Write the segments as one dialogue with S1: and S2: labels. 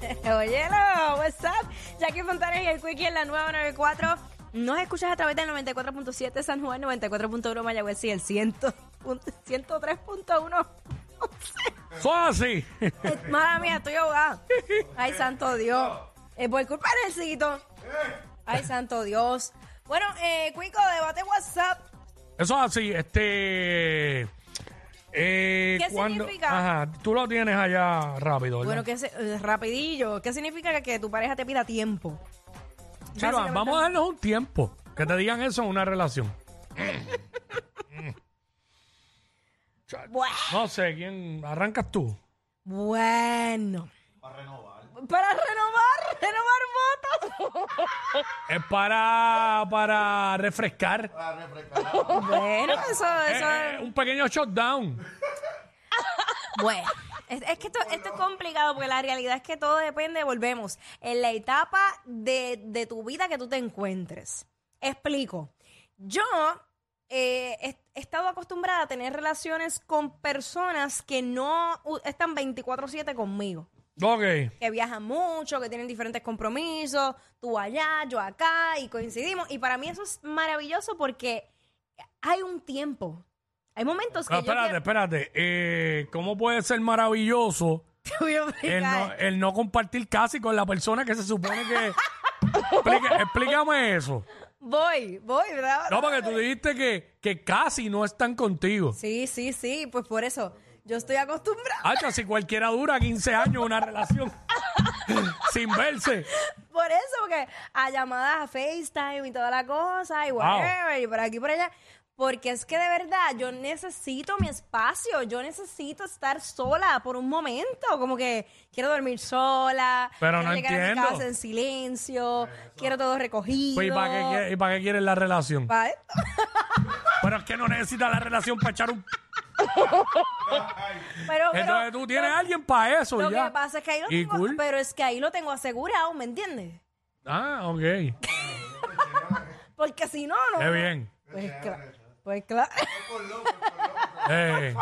S1: Óyelo, what's up? Jackie Fontanes y el Quickie en la nueva 94. Nos escuchas a través del 94.7 San Juan, 94.1 Mayagüez y el 100 103.1.
S2: Eso así.
S1: Eh, Madre mía, estoy ahogada. Ay, santo Dios. Eh, por culpa del éxito. Ay, santo Dios. Bueno, eh, Quico, debate WhatsApp.
S2: Eso así. Este.
S1: ¿Qué
S2: cuando,
S1: significa?
S2: Ajá, tú lo tienes allá rápido, ¿verdad?
S1: Bueno, que se- eh, rapidillo. ¿Qué significa que, que tu pareja te pida tiempo?
S2: Sí, va-
S1: Básicamente-
S2: vamos a darnos un tiempo. Que te digan eso en una relación.
S1: Bueno.
S2: No sé, ¿quién arrancas tú?
S1: Bueno. Para renovar. Para renovar, renovar votos.
S2: Es para, para refrescar.
S1: bueno, eso, eso
S2: Eh, eh, un pequeño shutdown.
S1: Bueno, es, es que esto, esto es complicado porque la realidad es que todo depende, volvemos, en la etapa de, de tu vida que tú te encuentres. Explico. Yo eh, he, he estado acostumbrada a tener relaciones con personas que no están 24/7 conmigo.
S2: Ok.
S1: Que viajan mucho, que tienen diferentes compromisos, tú allá, yo acá, y coincidimos. Y para mí eso es maravilloso porque hay un tiempo. Hay momentos que
S2: No,
S1: yo
S2: espérate, espérate. Eh, ¿Cómo puede ser maravilloso
S1: Te voy a
S2: el no,
S1: explicar.
S2: el no compartir casi con la persona que se supone que... Explica- explícame eso.
S1: Voy, voy, ¿verdad?
S2: No, porque tú dijiste que, que casi no están contigo.
S1: Sí, sí, sí, pues por eso yo estoy acostumbrada.
S2: Hacha, si cualquiera dura 15 años una relación sin verse.
S1: Por eso, porque a llamadas a FaceTime y toda la cosa, y whatever, y por aquí y por allá. Porque es que de verdad yo necesito mi espacio, yo necesito estar sola por un momento, como que quiero dormir sola,
S2: Pero
S1: quiero
S2: no
S1: llegar a mi
S2: entiendo.
S1: casa en silencio, quiero todo recogido.
S2: Pues, ¿y para qué, para quieres la relación?
S1: Pa' esto.
S2: Pero es que no necesitas la relación para echar un...
S1: Pero, pero
S2: Entonces tú tienes a alguien para eso
S1: lo
S2: ya.
S1: que pasa es que ahí lo
S2: Y
S1: tengo,
S2: cool.
S1: pero es que ahí lo tengo asegurado, ¿me entiendes?
S2: Ah, ok.
S1: Porque si no, no.
S2: Qué bien.
S1: Pues claro. Pues claro.
S2: Eh,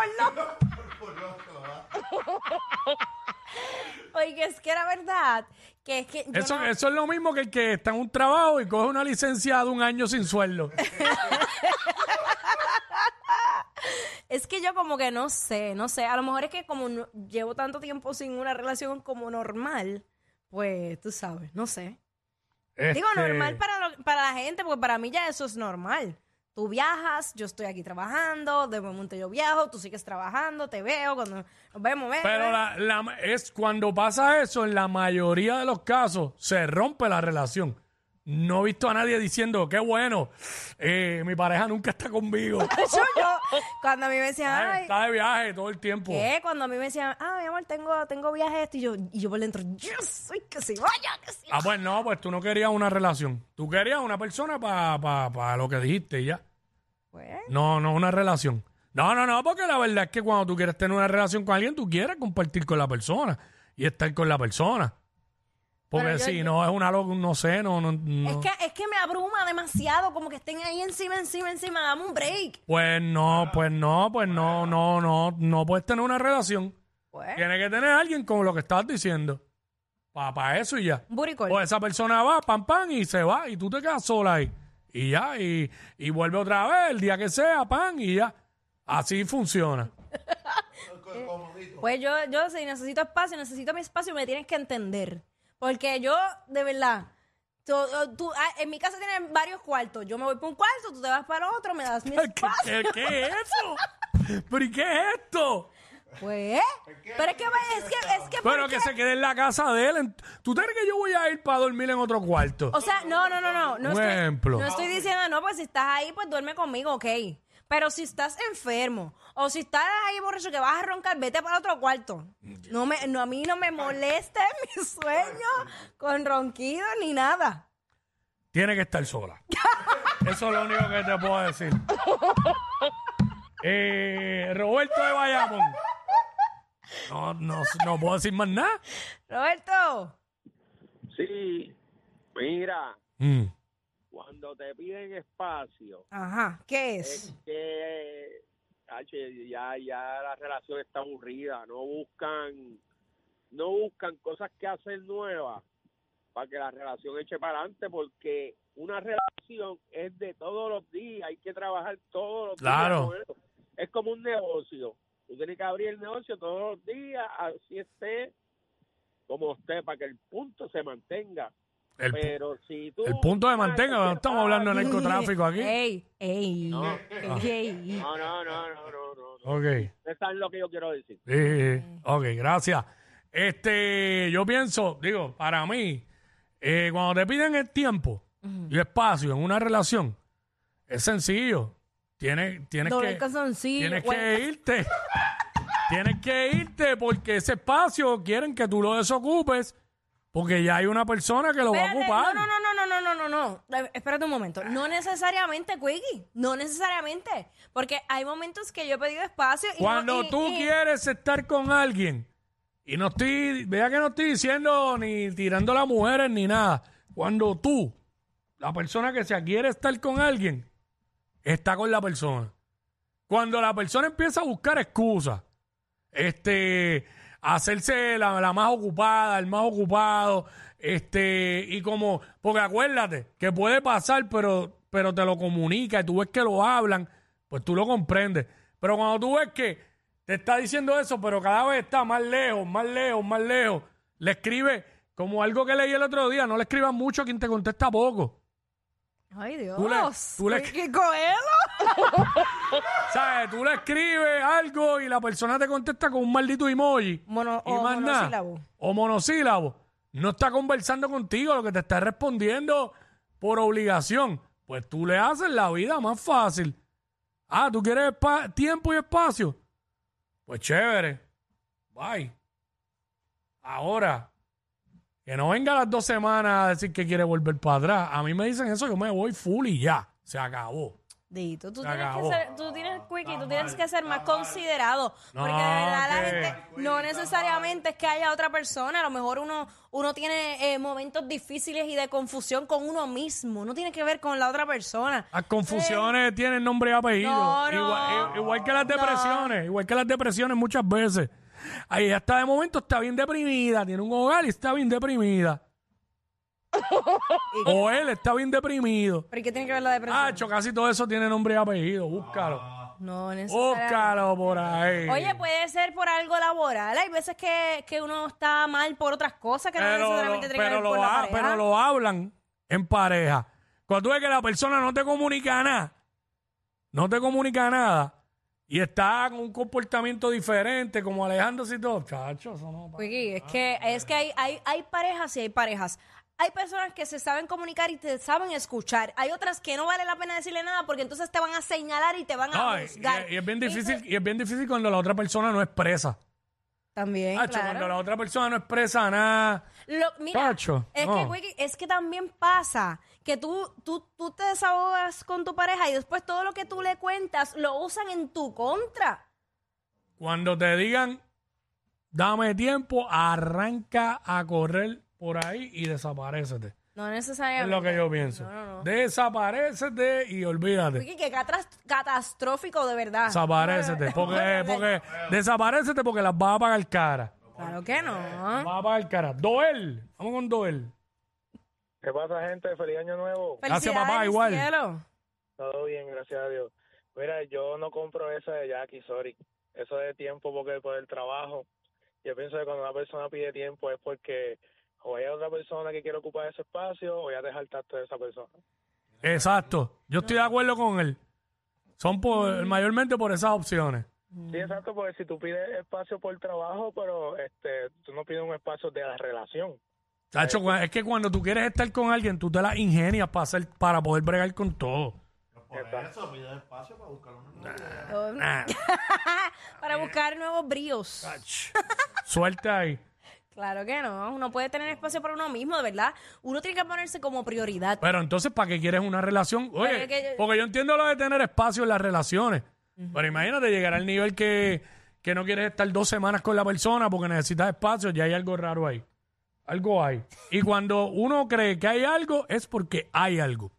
S1: Oye, es que era verdad que es que yo
S2: eso,
S1: no-
S2: eso es lo mismo que el que está en un trabajo y coge una licencia de un año sin sueldo.
S1: es que yo como que no sé, no sé, a lo mejor es que como no- llevo tanto tiempo sin una relación como normal, pues tú sabes, no sé. Digo
S2: Este,
S1: normal para lo- para la gente, porque para mí ya eso es normal. Tú viajas, yo estoy aquí trabajando, de momento yo viajo, tú sigues trabajando, te veo, cuando nos vemos.
S2: Pero la, la- es cuando pasa eso, en la mayoría de los casos, se rompe la relación. No he visto a nadie diciendo, qué bueno, eh, mi pareja nunca está conmigo.
S1: Yo, yo, cuando a mí me decían,
S2: Ay,
S1: ay,
S2: está de viaje todo el tiempo.
S1: ¿Qué? Cuando a mí me decían, ah, mi amor, tengo, tengo viaje esto, y yo, y yo por dentro, yo soy que se vaya, que se
S2: Ah, pues no, pues tú no querías una relación. Tú querías una persona para lo que dijiste y ya.
S1: Pues,
S2: No, no una relación. No, no, no, porque la verdad es que cuando tú quieres tener una relación con alguien, tú quieres compartir con la persona y estar con la persona. Porque
S1: Pero yo-
S2: si no es una loca, no sé, no, no, no.
S1: Es que, es que me abruma demasiado, como que estén ahí encima, encima, encima, dame un break.
S2: Pues no, pues no, pues no, no, no, no puedes tener una relación.
S1: Pues,
S2: Tienes que tener a alguien como lo que estás diciendo. Para eso y ya.
S1: un call.
S2: O esa persona va, pam, pam, y se va, y tú te quedas sola ahí. Y ya, y, y vuelve otra vez el día que sea, pam, y ya. Así funciona.
S1: Pues yo, yo si necesito espacio, necesito mi espacio, me tienes que entender. Porque yo, de verdad, tú, tú- ah, en mi casa tienen varios cuartos. Yo me voy para un cuarto, tú te vas para otro, me das mi
S2: ¿Qué,
S1: espacio.
S2: qué- qué es eso? ¿Pero y qué es esto?
S1: Pues, pero es que, es que, es que,
S2: Pero
S1: ¿por
S2: que se quede en la casa de él. En- ¿Tú crees que yo voy a ir para dormir en otro cuarto?
S1: O sea, no, no, no, no. No
S2: Un
S1: estoy,
S2: ejemplo.
S1: No estoy diciendo, no, pues si estás ahí, pues duerme conmigo, ok. Pero si estás enfermo o si estás ahí borracho que vas a roncar, vete para otro cuarto. No me, no, a mí no me molesta en mi sueño con ronquido ni nada.
S2: Tiene que estar sola. Eso es lo único que te puedo decir. Eh, Roberto de Bayamón. No, no, no puedo decir más nada.
S1: Roberto.
S3: Sí, mira,
S2: Mm.
S3: cuando te piden espacio,
S1: Ajá, ¿qué
S3: es
S1: es?
S3: que tache, ya, ya la relación está aburrida, no buscan no buscan cosas que hacer nuevas para que la relación eche para adelante, porque una relación es de todos los días, hay que trabajar todos los
S2: Claro.
S3: días. con eso. Es como un negocio. Tú tienes que abrir el negocio todos los días, así esté como esté, para que el punto se mantenga.
S2: El,
S3: Pero si tú...
S2: el punto de mantenga, no estamos hablando de narcotráfico aquí.
S1: Ey, ey,
S3: No.
S1: ey.
S3: No, no, no, no, no.
S2: Ok.
S3: Ustedes saben lo que yo quiero decir.
S2: Sí, sí, sí. Ok, gracias. Este, yo pienso, digo, para mí, eh, cuando te piden el tiempo y espacio en una relación, es sencillo. Tienes, tienes que, tienes que irte. tienes que irte porque ese espacio quieren que tú lo desocupes porque ya hay una persona que lo va a ocupar.
S1: No, no, no, no, no, no, no, no. Espérate un momento. No necesariamente, Quiggy. No necesariamente. Porque hay momentos que yo he pedido espacio y
S2: Cuando tú quieres estar con alguien, y no estoy, vea que no estoy diciendo ni tirando las mujeres ni nada. Cuando tú, la persona que se quiere estar con alguien, está con la persona. Cuando la persona empieza a buscar excusas, este, hacerse la, la más ocupada, el más ocupado, este, y como, porque acuérdate que puede pasar, pero, pero te lo comunica y tú ves que lo hablan, pues tú lo comprendes. Pero cuando tú ves que te está diciendo eso, pero cada vez está más lejos, más lejos, más lejos, le escribe como algo que leí el otro día, no le escribas mucho a quien te contesta poco.
S1: Ay, Dios.
S2: Tú le- tú le-
S1: Quickie Coelho.
S2: ¿Sabes? Tú le escribes algo y la persona te contesta con un maldito emoji.
S1: Mono-
S2: y
S1: o
S2: más nada.
S1: monosílabo.
S2: O monosílabo. No está conversando contigo, lo que te está respondiendo por obligación. Pues tú le haces la vida más fácil. Ah, ¿tú quieres espa- tiempo y espacio? Pues chévere. Bye. Ahora, que no venga a las dos semanas a decir que quiere volver para atrás. A mí me dicen eso, yo me voy full y ya. Se acabó.
S1: Dito, tú tienes que ser, tú tienes, Quickie, tú tienes que ser más considerado.
S2: No,
S1: porque de verdad la gente, no necesariamente es que haya otra persona. A lo mejor uno, uno tiene eh, momentos difíciles y de confusión con uno mismo. No tiene que ver con la otra persona.
S2: Las confusiones tienen nombre y apellido.
S1: No, no.
S2: igual, i- igual que las depresiones, igual que las depresiones muchas veces. Ahí ella está de momento, está bien deprimida, tiene un hogar y está bien deprimida. o él está bien deprimido.
S1: ¿Pero y qué tiene que ver la depresión?
S2: Hacho, casi todo eso tiene nombre y apellido. Búscalo.
S1: no necesariamente.
S2: Búscalo por ahí.
S1: Oye, puede ser por algo laboral. Hay veces que, que uno está mal por otras cosas que no
S2: pero,
S1: necesariamente
S2: lo,
S1: tiene que
S2: pero,
S1: ver
S2: lo
S1: con la
S2: ha-
S1: pareja.
S2: pero lo hablan en pareja. Cuando tú ves que la persona no te comunica nada, no te comunica nada, y está con un comportamiento diferente, como alejándose y todo, chacho, eso no.
S1: Quickie, es que, es que hay, hay, hay parejas y hay parejas. Hay personas que se saben comunicar y te saben escuchar. Hay otras que no vale la pena decirle nada porque entonces te van a señalar y te van a
S2: No, y,
S1: juzgar.
S2: y- y es bien difícil, y es bien difícil cuando la otra persona no expresa.
S1: También,
S2: Hacho,
S1: claro.
S2: cuando la otra persona no expresa nada.
S1: Lo- mira,
S2: Tacho,
S1: es,
S2: no.
S1: que, Quickie, es que también pasa que tú, tú, tú te desahogas con tu pareja y después todo lo que tú le cuentas lo usan en tu contra.
S2: Cuando te digan, dame tiempo, arranca a correr por ahí y desaparécete.
S1: No
S2: Es
S1: necesariamente.
S2: lo que yo pienso.
S1: No, no, no.
S2: Desaparécete y olvídate.
S1: Quickie, qué catastrófico de verdad.
S2: Desaparécete. Porque, porque, desaparécete porque las vas a pagar cara.
S1: Claro que no.
S2: Las vas a pagar cara. Doel. Vamos con Doel.
S3: ¿Qué pasa, gente? Feliz año nuevo.
S2: Gracias, papá, igual.
S1: cielo.
S3: Todo bien, gracias a Dios. Mira, yo no compro esa de Jackie, sorry. Eso de tiempo porque por el trabajo. Yo pienso que cuando una persona pide tiempo es porque o hay otra persona que quiere ocupar ese espacio o ya te saltaste de esa persona.
S2: Exacto. Yo estoy de acuerdo con él. Son por, mayormente por esas opciones.
S3: Sí, exacto, porque si tú pides espacio por trabajo, pero este, tú no pides un espacio de la relación.
S2: Chacho, cu- es que cuando tú quieres estar con alguien, tú te las ingenias para, hacer, para poder bregar con todo.
S3: Exacto.
S2: Nah,
S1: Para buscar nuevos bríos.
S2: ach. Suerte ahí.
S1: Claro que no. Uno puede tener espacio para uno mismo, de verdad. Uno tiene que ponerse como prioridad.
S2: Pero entonces, ¿para qué quieres una relación? Oye,
S1: es que yo-
S2: porque yo entiendo lo de tener espacio en las relaciones. Pero imagínate llegar al nivel que, que no quieres estar dos semanas con la persona porque necesitas espacio, ya hay algo raro ahí. Algo hay. Y cuando uno cree que hay algo, es porque hay algo.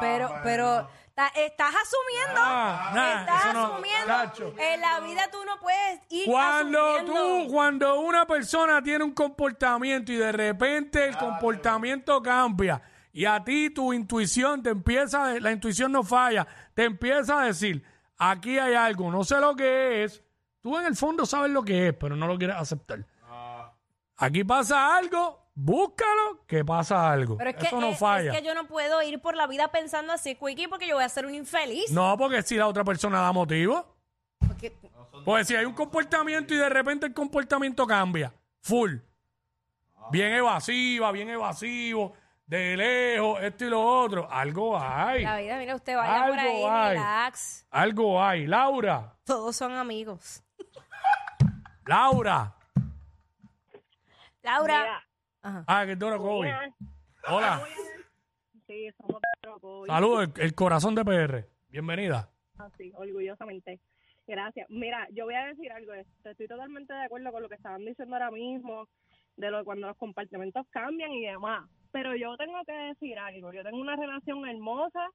S1: pero, pero Ta- Estás asumiendo.
S2: Ah, nah,
S1: estás
S2: eso no,
S1: asumiendo.
S2: Nacho.
S1: En la vida tú no puedes ir
S2: Cuando
S1: asumiendo.
S2: tú, cuando una persona tiene un comportamiento y de repente el comportamiento cambia y a ti tu intuición te empieza, a- la intuición no falla, te empieza a decir, aquí hay algo, no sé lo que es, tú en el fondo sabes lo que es, pero no lo quieres aceptar. Aquí pasa algo, búscalo, que pasa algo.
S1: Pero es que,
S2: Eso no
S1: es-
S2: falla.
S1: es que yo no puedo ir por la vida pensando así, Quickie, porque yo voy a ser un infeliz.
S2: No, porque si la otra persona da motivo.
S1: Porque-
S2: Pues si hay un comportamiento y de repente el comportamiento cambia, full. Bien evasiva, bien evasivo, de lejos, esto y lo otro. Algo hay.
S1: la vida, mira, usted vaya por
S2: Algo
S1: ahí,
S2: hay.
S1: relax.
S2: Algo hay. Laura,
S1: Todos son amigos.
S2: Laura.
S1: Laura. Ajá.
S2: Ah, que es Dora Kobe. Hola.
S4: sí, somos de Orocovi.
S2: Saludos, el, el corazón de PR. Bienvenida.
S4: Así, orgullosamente. Gracias. Mira, yo voy a decir algo. este, Estoy totalmente de acuerdo con lo que estaban diciendo ahora mismo, de lo cuando los comportamientos cambian y demás. Pero yo tengo que decir algo. Yo tengo una relación hermosa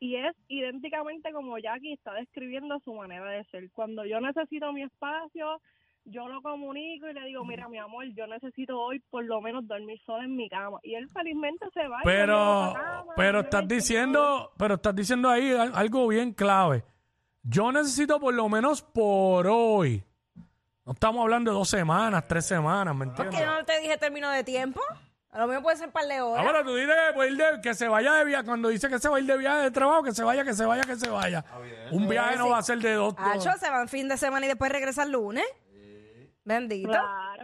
S4: y es idénticamente como Jackie está describiendo su manera de ser. Cuando yo necesito mi espacio, yo lo comunico y le digo, mira, mi amor, yo necesito hoy por lo menos dormir sola en mi cama. Y él felizmente se va. y
S2: Pero,
S4: cama,
S2: pero estás diciendo, pero estás diciendo ahí al- algo bien clave. Yo necesito por lo menos por hoy. No estamos hablando de dos semanas, tres semanas, ¿me
S1: ¿Por
S2: entiendes?
S1: qué no te dije término de tiempo? A lo mejor puede ser un par de horas.
S2: Ahora tú dices ir de- que se vaya de viaje. Cuando dice que se va a ir de viaje de trabajo, que se vaya, que se vaya, que se vaya. Un viaje no va a ser de dos.
S1: Hacho, se van fin de semana y después regresan lunes. Bendito.
S4: Claro,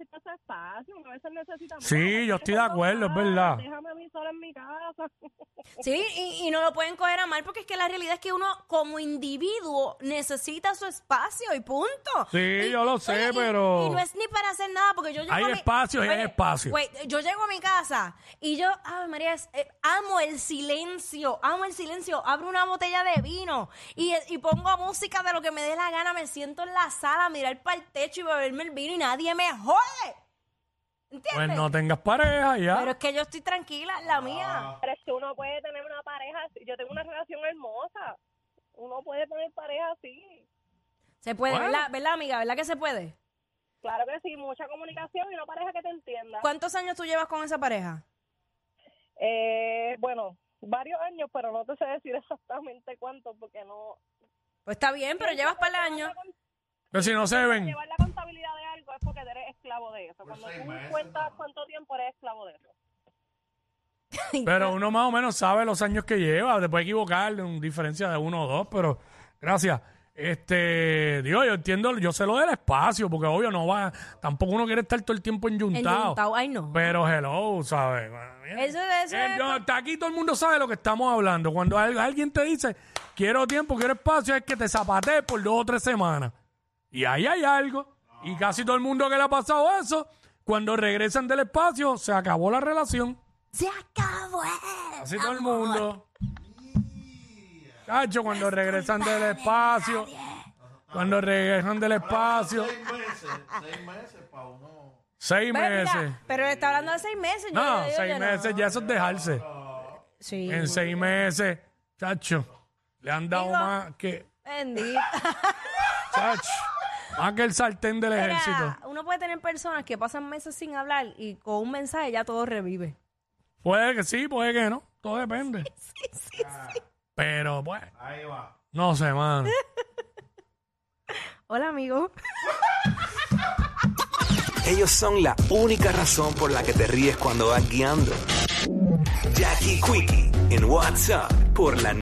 S4: espacio, uno a veces necesita...
S2: Sí,
S4: "Mira,
S2: yo estoy de acuerdo, es verdad.
S4: Déjame a mí sola en mi casa.
S1: Sí, y, y no lo pueden coger a mal porque es que la realidad es que uno como individuo necesita su espacio y punto.
S2: Sí,
S1: Y-
S2: yo lo sé,
S1: oye, y-
S2: pero-
S1: Y, no es ni para hacer nada porque yo llego
S2: Hay
S1: a mi-
S2: espacios y hay espacios.
S1: wait, yo llego a mi casa y yo, ay María, es- eh, amo el silencio, amo el silencio. Abro una botella de vino y, y pongo música de lo que me dé la gana. Me siento en la sala a mirar para el techo y beberme el vino y nadie me jode. ¿Entiendes?
S2: Pues no tengas pareja ya.
S1: Pero es que yo estoy tranquila, la mía.
S4: Pero es que uno puede tener una pareja así. Yo tengo una relación hermosa. Uno puede tener pareja así.
S1: Se puede,
S2: Bueno.
S1: ¿verdad? ¿verdad, amiga? ¿Verdad que se puede?
S4: Claro que sí, mucha comunicación y una pareja que te entienda.
S1: ¿Cuántos años tú llevas con esa pareja?
S4: Eh, bueno, varios años, pero no te sé decir exactamente cuántos porque no...
S1: Pues está bien, pero llevas para el año.
S2: Pero si no se ven.
S4: De algo es porque eres esclavo de eso. Cuando tú cuentas cuánto tiempo eres esclavo de eso.
S2: Pero uno más o menos sabe los años que lleva. Te puede equivocar en diferencia de uno o dos, pero gracias. Este, digo, yo entiendo, yo sé lo del espacio, porque obvio no va, tampoco uno quiere estar todo el tiempo enyuntado.
S1: Enyuntado, ay, no.
S2: Pero hello, ¿sabes?
S1: Eso, eso
S2: Eh,
S1: es-
S2: yo- hasta aquí todo el mundo sabe lo que estamos hablando. Cuando al- alguien te dice, quiero tiempo, quiero espacio, es que te zapatees por dos o tres semanas. Y ahí hay algo. Y casi todo el mundo que le ha pasado eso, cuando regresan del espacio, se acabó la relación.
S1: Se acabó. el
S2: Así todo el mundo. Cacho, cuando regresan del espacio. Cuando regresan del espacio.
S5: Seis meses, seis meses para uno.
S2: Seis
S1: Pero, mira,
S2: meses.
S1: pero le está hablando de seis meses. yo-
S2: No,
S1: yo digo
S2: seis
S1: no.
S2: meses, ya eso es dejarse.
S1: Sí.
S2: En seis meses, chacho, le han dado
S1: Digo-
S2: más que,
S1: Bendito.
S2: chacho, más que el sartén del
S1: Mira,
S2: ejército.
S1: uno puede tener personas que pasan meses sin hablar y con un mensaje ya todo revive.
S2: Puede que sí, puede que no, todo depende.
S1: Sí, sí, sí.
S2: Pero, pues,
S5: Ahí va.
S2: no sé, mano.
S1: Hola, amigo.
S6: Ellos son la única razón por la que te ríes cuando vas guiando. Jackie Quickie en WhatsApp por la